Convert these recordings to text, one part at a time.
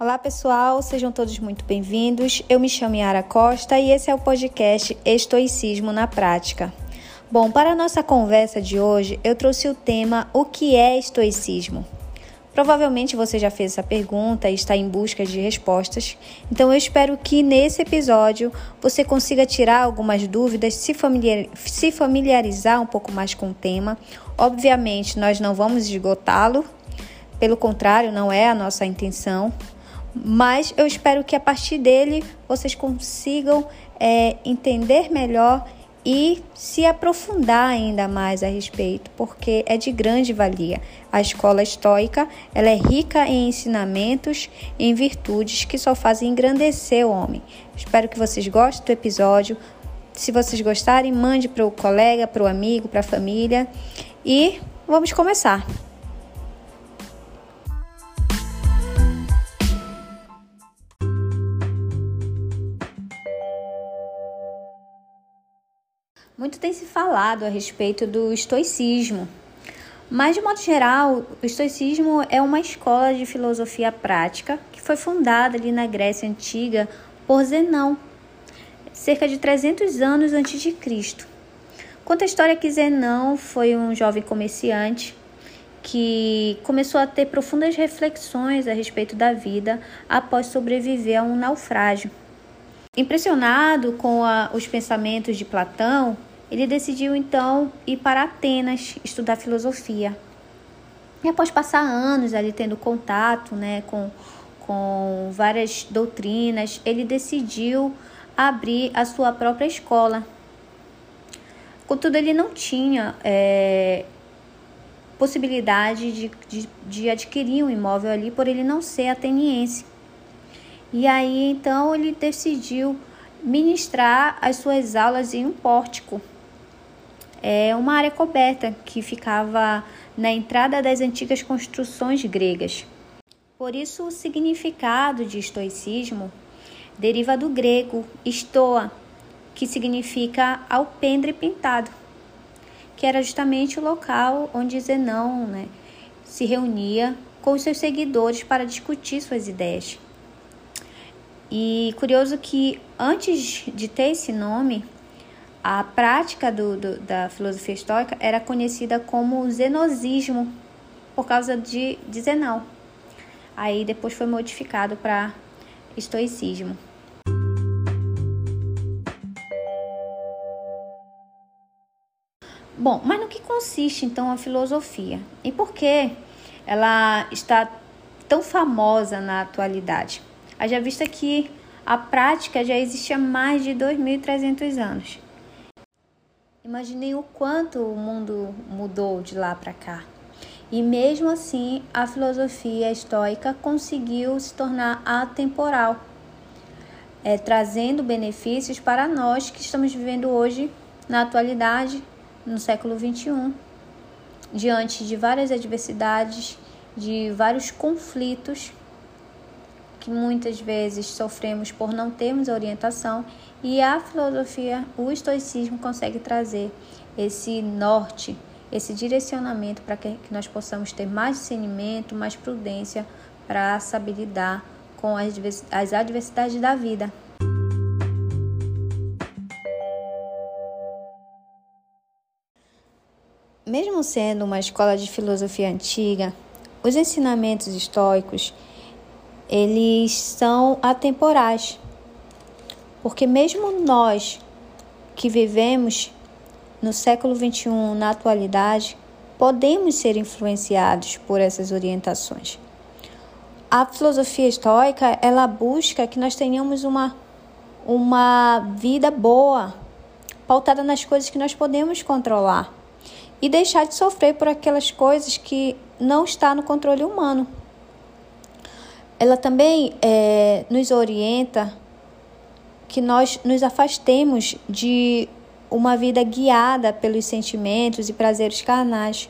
Olá pessoal, sejam todos muito bem-vindos. Eu me chamo Yara Costa e esse é o podcast Estoicismo na Prática. Bom, para a nossa conversa de hoje, eu trouxe o tema O que é estoicismo? Provavelmente você já fez essa pergunta e está em busca de respostas, então eu espero que nesse episódio você consiga tirar algumas dúvidas, se, familiar, se familiarizar um pouco mais com o tema. Obviamente, nós não vamos esgotá-lo, pelo contrário, não é a nossa intenção, mas eu espero que a partir dele vocês consigam é, entender melhor e se aprofundar ainda mais a respeito, porque é de grande valia. A escola estoica ela é rica em ensinamentos, em virtudes que só fazem engrandecer o homem. Espero que vocês gostem do episódio. Se vocês gostarem, mande para o colega, para o amigo, para a família e vamos começar. Muito tem se falado a respeito do estoicismo, mas de modo geral, o estoicismo é uma escola de filosofia prática que foi fundada ali na Grécia antiga por Zenão, cerca de 300 anos antes de Cristo. Conta a história que Zenão foi um jovem comerciante que começou a ter profundas reflexões a respeito da vida após sobreviver a um naufrágio. Impressionado com a, os pensamentos de Platão, ele decidiu então ir para Atenas estudar filosofia. E após passar anos ali tendo contato né, com, com várias doutrinas, ele decidiu abrir a sua própria escola. Contudo, ele não tinha é, possibilidade de, de, de adquirir um imóvel ali por ele não ser ateniense. E aí então ele decidiu ministrar as suas aulas em um pórtico é uma área coberta que ficava na entrada das antigas construções gregas. Por isso, o significado de estoicismo deriva do grego estoa, que significa alpendre pintado, que era justamente o local onde Zenão né, se reunia com seus seguidores para discutir suas ideias. E curioso que antes de ter esse nome, a prática do, do, da filosofia estoica era conhecida como zenosismo, por causa de, de Zenão. Aí depois foi modificado para estoicismo. Bom, mas no que consiste então a filosofia? E por que ela está tão famosa na atualidade? Haja vista que a prática já existe há mais de 2.300 anos. Imaginei o quanto o mundo mudou de lá para cá. E mesmo assim, a filosofia estoica conseguiu se tornar atemporal, é, trazendo benefícios para nós que estamos vivendo hoje, na atualidade, no século XXI, diante de várias adversidades, de vários conflitos que muitas vezes sofremos por não termos orientação e a filosofia, o estoicismo consegue trazer esse norte, esse direcionamento para que nós possamos ter mais discernimento, mais prudência para saber lidar com as adversidades da vida. Mesmo sendo uma escola de filosofia antiga, os ensinamentos estoicos eles são atemporais. Porque mesmo nós que vivemos no século XXI, na atualidade, podemos ser influenciados por essas orientações. A filosofia estoica, ela busca que nós tenhamos uma, uma vida boa, pautada nas coisas que nós podemos controlar e deixar de sofrer por aquelas coisas que não está no controle humano. Ela também é, nos orienta que nós nos afastemos de uma vida guiada pelos sentimentos e prazeres carnais,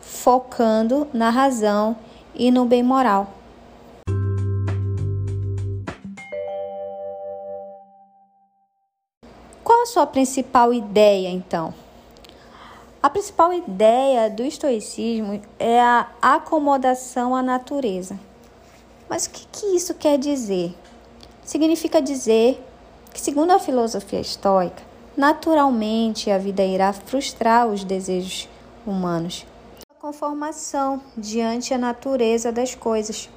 focando na razão e no bem moral. Qual a sua principal ideia, então? A principal ideia do estoicismo é a acomodação à natureza. Mas o que, que isso quer dizer? Significa dizer que, segundo a filosofia estoica, naturalmente a vida irá frustrar os desejos humanos. A conformação diante a natureza das coisas,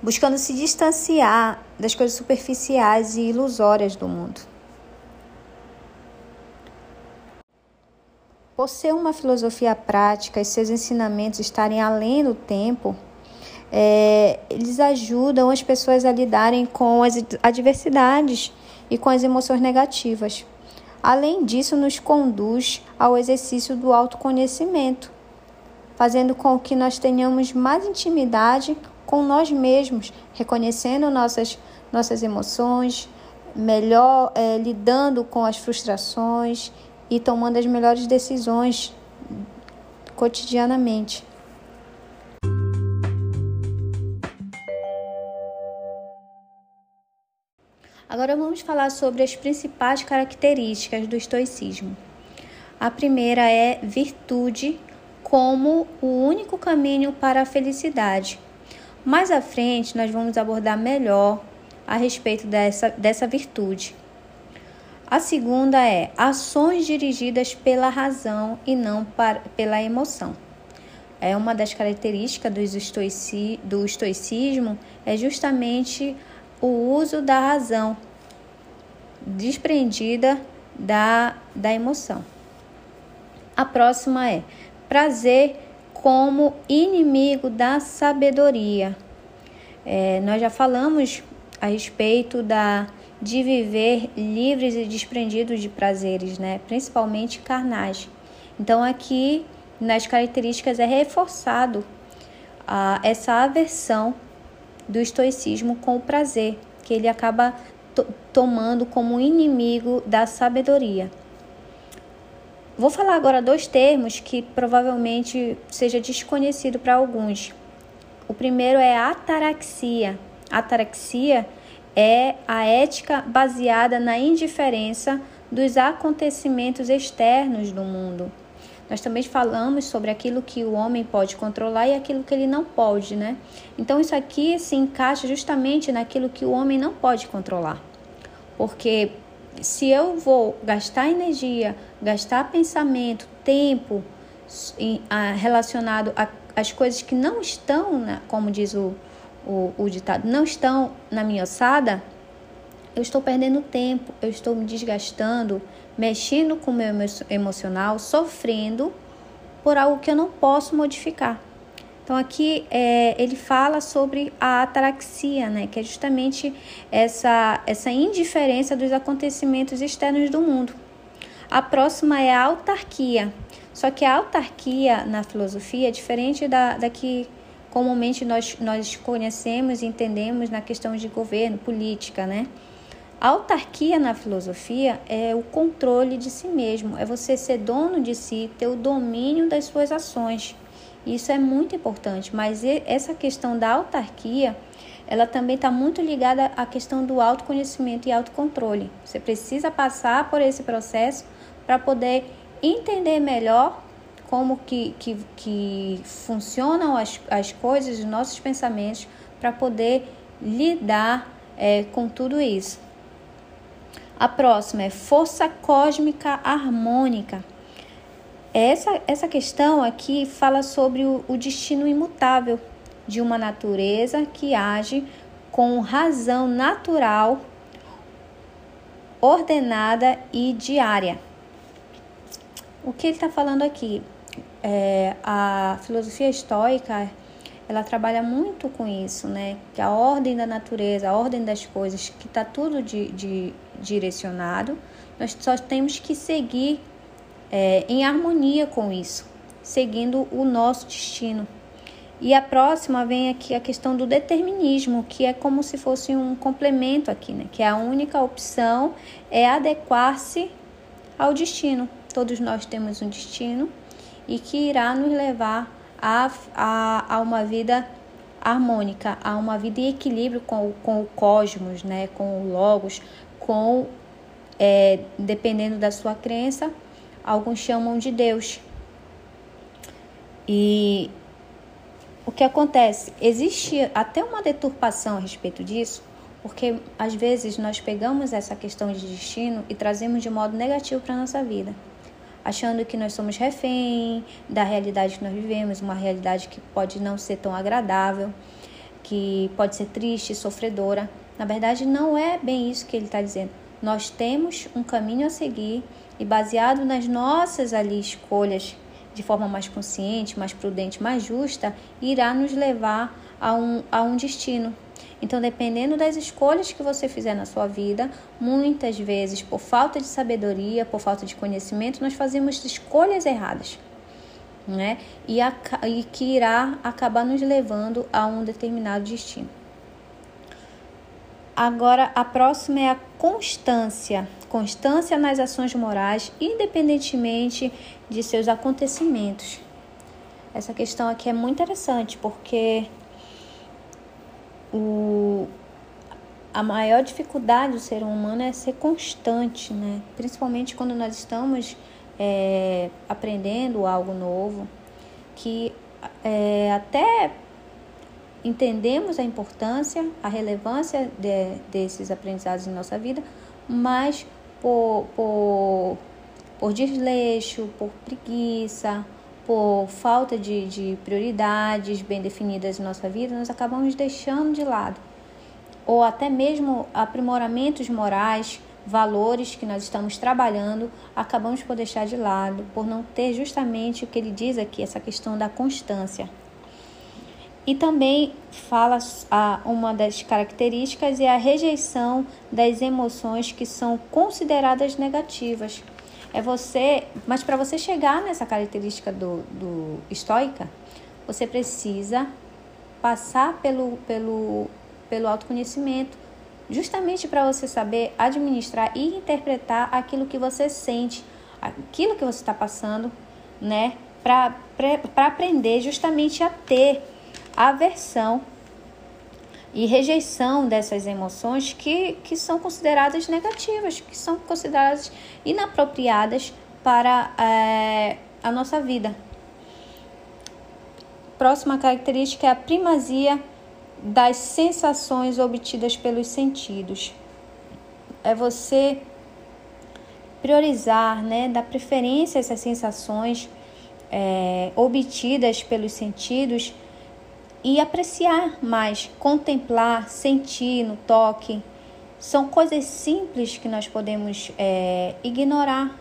buscando se distanciar das coisas superficiais e ilusórias do mundo. Por ser uma filosofia prática e seus ensinamentos estarem além do tempo, é, eles ajudam as pessoas a lidarem com as adversidades e com as emoções negativas. Além disso, nos conduz ao exercício do autoconhecimento, fazendo com que nós tenhamos mais intimidade com nós mesmos, reconhecendo nossas, nossas emoções, melhor é, lidando com as frustrações e tomando as melhores decisões cotidianamente. Agora vamos falar sobre as principais características do estoicismo. A primeira é virtude como o único caminho para a felicidade. Mais à frente, nós vamos abordar melhor a respeito dessa, dessa virtude. A segunda é ações dirigidas pela razão e não para, pela emoção. É uma das características do, estoici, do estoicismo é justamente o uso da razão desprendida da, da emoção. A próxima é prazer como inimigo da sabedoria. É, nós já falamos a respeito da de viver livres e desprendidos de prazeres, né? principalmente carnais. Então, aqui nas características é reforçado a, essa aversão do estoicismo com o prazer, que ele acaba tomando como inimigo da sabedoria. Vou falar agora dois termos que provavelmente seja desconhecido para alguns. O primeiro é ataraxia. Ataraxia é a ética baseada na indiferença dos acontecimentos externos do mundo. Nós também falamos sobre aquilo que o homem pode controlar e aquilo que ele não pode, né? Então isso aqui se encaixa justamente naquilo que o homem não pode controlar. Porque se eu vou gastar energia, gastar pensamento, tempo relacionado às coisas que não estão, como diz o, o, o ditado, não estão na minha ossada, eu estou perdendo tempo, eu estou me desgastando, mexendo com o meu emocional, sofrendo por algo que eu não posso modificar. Então aqui é, ele fala sobre a ataraxia, né, que é justamente essa, essa indiferença dos acontecimentos externos do mundo. A próxima é a autarquia. Só que a autarquia na filosofia é diferente da, da que comumente nós, nós conhecemos e entendemos na questão de governo, política, né? A autarquia na filosofia é o controle de si mesmo, é você ser dono de si, ter o domínio das suas ações. Isso é muito importante, mas essa questão da autarquia, ela também está muito ligada à questão do autoconhecimento e autocontrole. Você precisa passar por esse processo para poder entender melhor como que, que, que funcionam as, as coisas, os nossos pensamentos, para poder lidar é, com tudo isso. A próxima é força cósmica harmônica. Essa, essa questão aqui fala sobre o, o destino imutável de uma natureza que age com razão natural, ordenada e diária. O que ele está falando aqui? É, a filosofia estoica ela trabalha muito com isso, né? Que a ordem da natureza, a ordem das coisas, que está tudo de, de, direcionado, nós só temos que seguir é, em harmonia com isso, seguindo o nosso destino. E a próxima vem aqui a questão do determinismo, que é como se fosse um complemento aqui, né? Que a única opção é adequar-se ao destino. Todos nós temos um destino e que irá nos levar a, a, a uma vida harmônica, a uma vida em equilíbrio com, com o cosmos, né? Com o logos, com é, dependendo da sua crença, alguns chamam de Deus. E o que acontece? Existe até uma deturpação a respeito disso, porque às vezes nós pegamos essa questão de destino e trazemos de modo negativo para a nossa vida, achando que nós somos refém da realidade que nós vivemos, uma realidade que pode não ser tão agradável, que pode ser triste, sofredora. Na verdade, não é bem isso que ele está dizendo. Nós temos um caminho a seguir e baseado nas nossas ali escolhas de forma mais consciente, mais prudente, mais justa, irá nos levar a um, a um destino. Então, dependendo das escolhas que você fizer na sua vida, muitas vezes, por falta de sabedoria, por falta de conhecimento, nós fazemos escolhas erradas. Né? E, a, e que irá acabar nos levando a um determinado destino. Agora, a próxima é a constância. Constância nas ações morais, independentemente de seus acontecimentos. Essa questão aqui é muito interessante porque o, a maior dificuldade do ser humano é ser constante, né? Principalmente quando nós estamos é, aprendendo algo novo, que é, até entendemos a importância, a relevância de, desses aprendizados em nossa vida, mas por, por, por desleixo, por preguiça, por falta de, de prioridades bem definidas em nossa vida, nós acabamos deixando de lado. Ou até mesmo aprimoramentos morais, valores que nós estamos trabalhando, acabamos por deixar de lado, por não ter justamente o que ele diz aqui, essa questão da constância. E também fala a, uma das características é a rejeição das emoções que são consideradas negativas. É você, mas para você chegar nessa característica do, do estoica, você precisa passar pelo, pelo, pelo autoconhecimento, justamente para você saber administrar e interpretar aquilo que você sente, aquilo que você está passando, né? Para aprender justamente a ter aversão e rejeição dessas emoções que, que são consideradas negativas, que são consideradas inapropriadas para é, a nossa vida. Próxima característica é a primazia das sensações obtidas pelos sentidos. É você priorizar, né, dar preferência a essas sensações é, obtidas pelos sentidos e apreciar mais, contemplar, sentir no toque. São coisas simples que nós podemos é, ignorar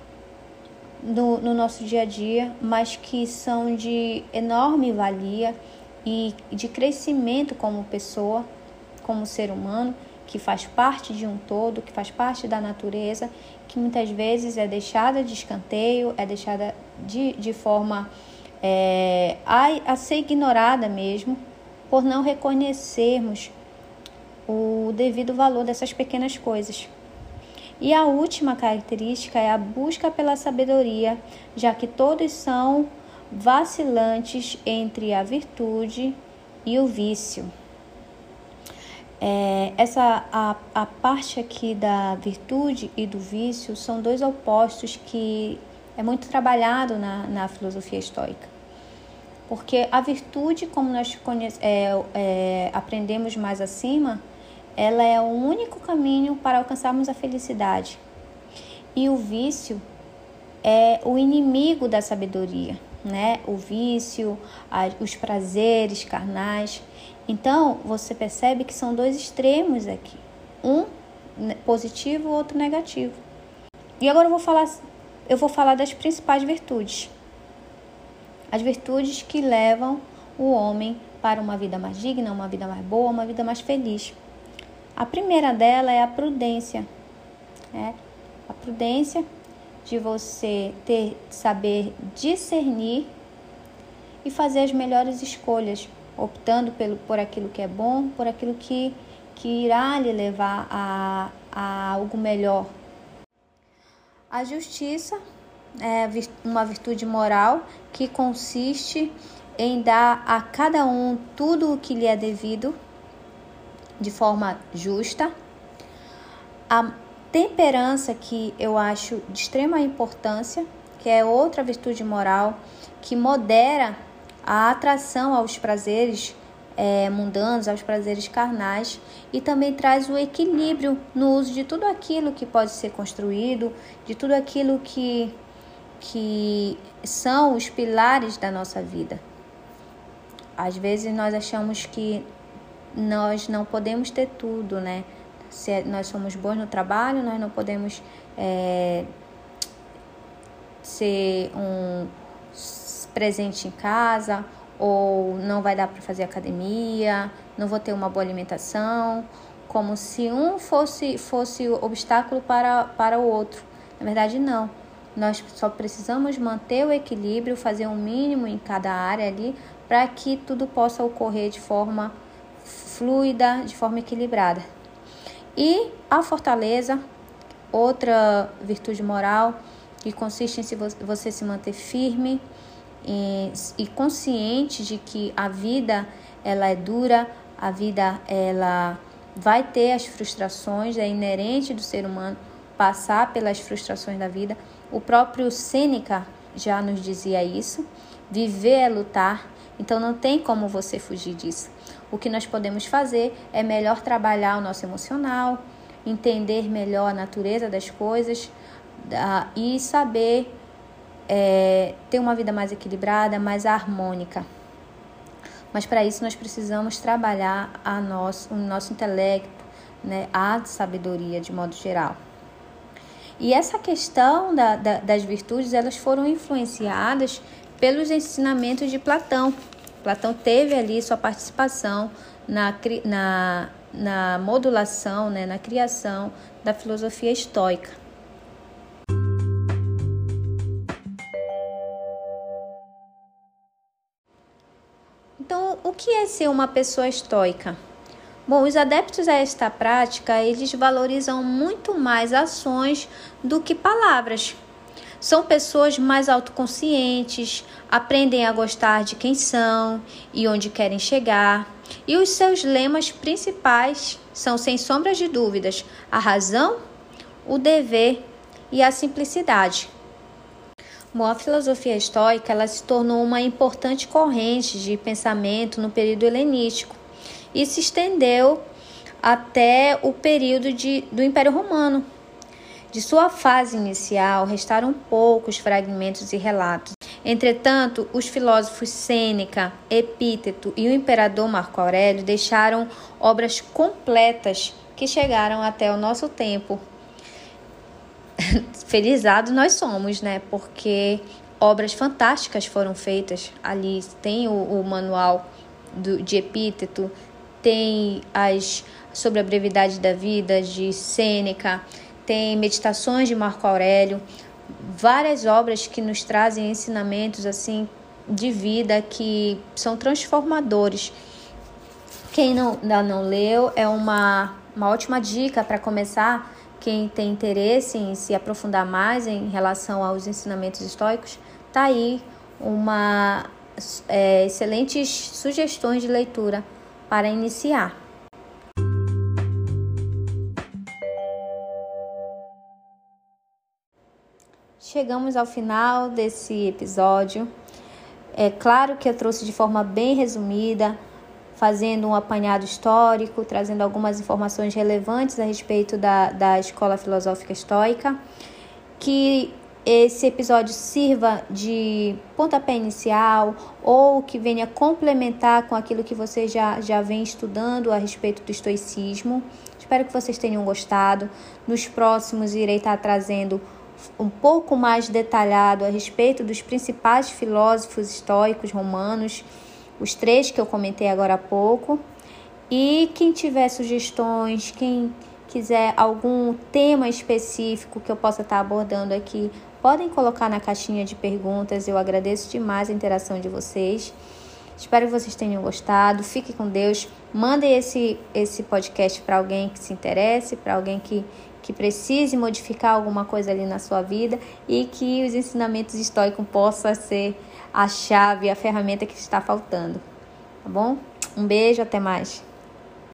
no, no nosso dia a dia, mas que são de enorme valia e de crescimento como pessoa, como ser humano, que faz parte de um todo, que faz parte da natureza, que muitas vezes é deixada de escanteio, é deixada de, de forma é, a, a ser ignorada mesmo, por não reconhecermos o devido valor dessas pequenas coisas. E a última característica é a busca pela sabedoria, já que todos são vacilantes entre a virtude e o vício. É, essa a, a parte aqui da virtude e do vício são dois opostos que é muito trabalhado na, na filosofia estoica. Porque a virtude, como nós é, é, aprendemos mais acima, ela é o único caminho para alcançarmos a felicidade. E o vício é o inimigo da sabedoria, né? O vício, os prazeres carnais. Então, você percebe que são dois extremos aqui. Um positivo, outro negativo. E agora eu vou falar eu vou falar das principais virtudes as virtudes que levam o homem para uma vida mais digna, uma vida mais boa, uma vida mais feliz. A primeira dela é a prudência. É a prudência de você ter saber discernir e fazer as melhores escolhas, optando pelo, por aquilo que é bom, por aquilo que, que irá lhe levar a, a algo melhor. A justiça é uma virtude moral que consiste em dar a cada um tudo o que lhe é devido de forma justa. A temperança, que eu acho de extrema importância, que é outra virtude moral que modera a atração aos prazeres é, mundanos, aos prazeres carnais, e também traz o equilíbrio no uso de tudo aquilo que pode ser construído, de tudo aquilo que, que são os pilares da nossa vida. Às vezes nós achamos que nós não podemos ter tudo, né? Se nós somos bons no trabalho, nós não podemos é, ser um presente em casa ou não vai dar para fazer academia, não vou ter uma boa alimentação, como se um fosse fosse obstáculo para, para o outro. Na verdade, não. Nós só precisamos manter o equilíbrio, fazer um mínimo em cada área ali, para que tudo possa ocorrer de forma fluida, de forma equilibrada. E a fortaleza, outra virtude moral, que consiste em você se manter firme e, e consciente de que a vida ela é dura, a vida ela vai ter as frustrações, é inerente do ser humano passar pelas frustrações da vida. O próprio Sêneca já nos dizia isso. Viver é lutar, então não tem como você fugir disso. O que nós podemos fazer é melhor trabalhar o nosso emocional, entender melhor a natureza das coisas uh, e saber é, ter uma vida mais equilibrada, mais harmônica. Mas para isso nós precisamos trabalhar a nosso, o nosso intelecto, né, a sabedoria de modo geral. E essa questão da, da, das virtudes, elas foram influenciadas pelos ensinamentos de Platão. Platão teve ali sua participação na, na, na modulação, né, na criação da filosofia estoica. Então, o que é ser uma pessoa estoica? Bom, os adeptos a esta prática, eles valorizam muito mais ações do que palavras. São pessoas mais autoconscientes, aprendem a gostar de quem são e onde querem chegar. E os seus lemas principais são, sem sombras de dúvidas, a razão, o dever e a simplicidade. Bom, a filosofia estoica ela se tornou uma importante corrente de pensamento no período helenístico e se estendeu até o período de, do Império Romano. De sua fase inicial, restaram poucos fragmentos e relatos. Entretanto, os filósofos Sêneca, Epíteto e o imperador Marco Aurélio deixaram obras completas que chegaram até o nosso tempo. Felizados nós somos, né? Porque obras fantásticas foram feitas ali. Tem o, o manual do, de Epíteto, tem as sobre a brevidade da vida de Sêneca, tem meditações de Marco Aurélio, várias obras que nos trazem ensinamentos assim de vida que são transformadores. Quem não, ainda não leu é uma, uma ótima dica para começar. Quem tem interesse em se aprofundar mais em relação aos ensinamentos estoicos, tá aí uma é, excelentes sugestões de leitura para iniciar. Chegamos ao final desse episódio. É claro que eu trouxe de forma bem resumida, fazendo um apanhado histórico, trazendo algumas informações relevantes a respeito da, da escola filosófica estoica, que esse episódio sirva de pontapé inicial ou que venha complementar com aquilo que você já, já vem estudando a respeito do estoicismo. Espero que vocês tenham gostado. Nos próximos, irei estar trazendo um pouco mais detalhado a respeito dos principais filósofos estoicos romanos, os três que eu comentei agora há pouco. E quem tiver sugestões, quem quiser algum tema específico que eu possa estar abordando aqui, podem colocar na caixinha de perguntas. Eu agradeço demais a interação de vocês. Espero que vocês tenham gostado. Fique com Deus. Mandem esse, esse podcast para alguém que se interesse, para alguém que, que precise modificar alguma coisa ali na sua vida e que os ensinamentos estoicos possam ser a chave, a ferramenta que está faltando. Tá bom? Um beijo, até mais.